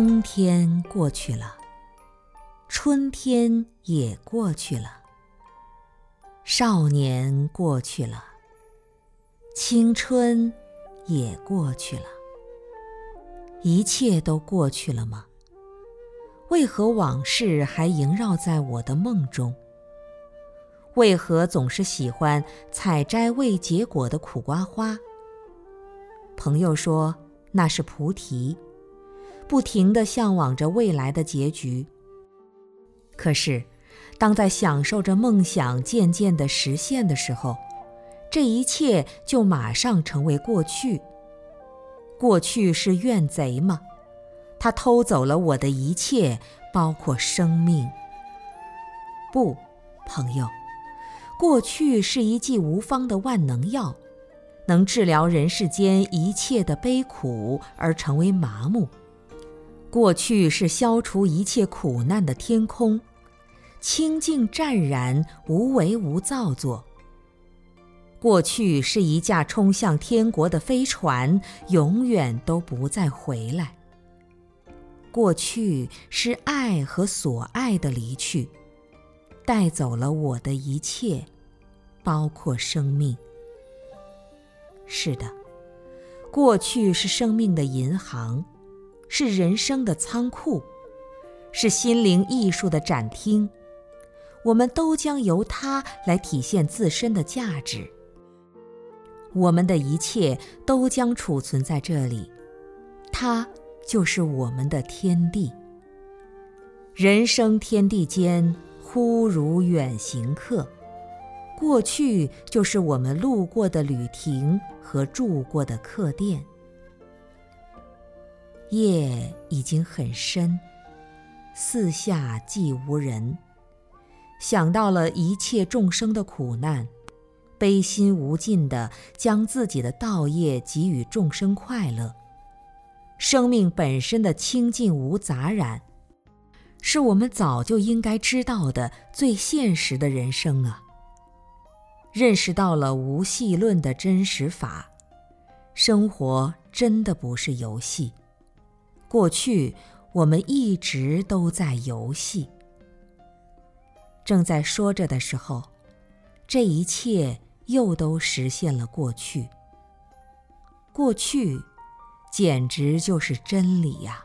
冬天过去了，春天也过去了，少年过去了，青春也过去了，一切都过去了吗？为何往事还萦绕在我的梦中？为何总是喜欢采摘未结果的苦瓜花？朋友说那是菩提，不停地向往着未来的结局。可是，当在享受着梦想渐渐的实现的时候，这一切就马上成为过去。过去是怨贼吗？他偷走了我的一切，包括生命。不，朋友。过去是一剂无方的万能药，能治疗人世间一切的悲苦而成为麻木。过去是消除一切苦难的天空，清净湛然，无为无造作。过去是一架冲向天国的飞船，永远都不再回来。过去是爱和所爱的离去。带走了我的一切，包括生命。是的，过去是生命的银行，是人生的仓库，是心灵艺术的展厅。我们都将由它来体现自身的价值。我们的一切都将储存在这里，它就是我们的天地。人生天地间。忽如远行客，过去就是我们路过的旅亭和住过的客店。夜已经很深，四下既无人，想到了一切众生的苦难，悲心无尽的将自己的道业给予众生快乐。生命本身的清净无杂染。是我们早就应该知道的最现实的人生啊！认识到了无戏论的真实法，生活真的不是游戏。过去我们一直都在游戏。正在说着的时候，这一切又都实现了过去。过去，简直就是真理呀！